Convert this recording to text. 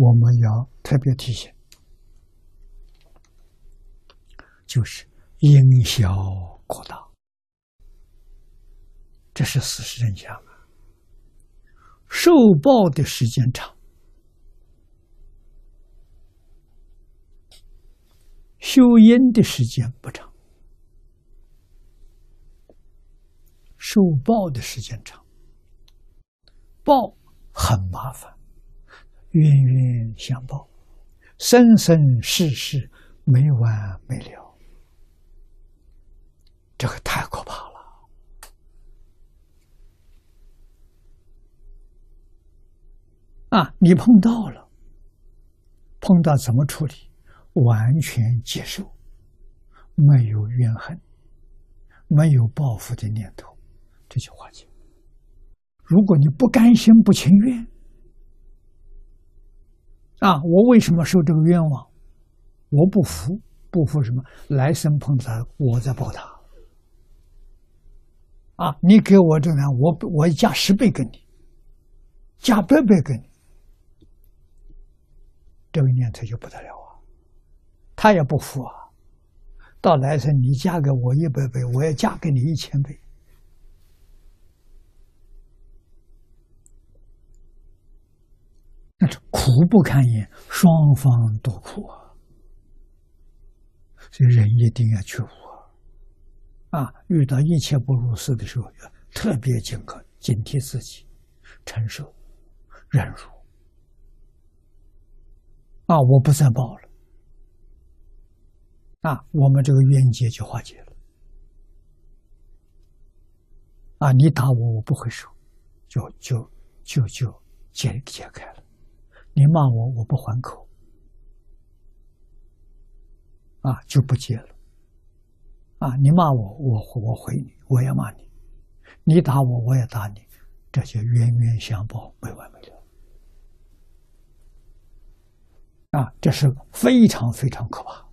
我们要特别提醒，就是因小过大，这是事实真相！受报的时间长，修因的时间不长。受报的时间长，报很麻烦，冤冤相报，生生世世没完没了，这个太可怕了。啊，你碰到了，碰到怎么处理？完全接受，没有怨恨，没有报复的念头。这句话讲，如果你不甘心、不情愿，啊，我为什么受这个冤枉？我不服，不服什么？来生碰他，我再报他。啊，你给我这个，我我加十倍给你，加百倍给你，这个念头就不得了啊！他也不服啊，到来生你嫁给我一百倍，我也嫁给你一千倍。苦不堪言，双方都苦啊！所以人一定要觉悟啊！遇到一切不如事的时候，要特别警告、警惕自己，承受、忍辱。啊，我不再报了。啊，我们这个冤结就化解了。啊，你打我，我不会收，就就就就解解开了。你骂我，我不还口，啊，就不接了。啊，你骂我，我我回你，我也骂你；你打我，我也打你，这就冤冤相报，没完没了。啊，这是非常非常可怕。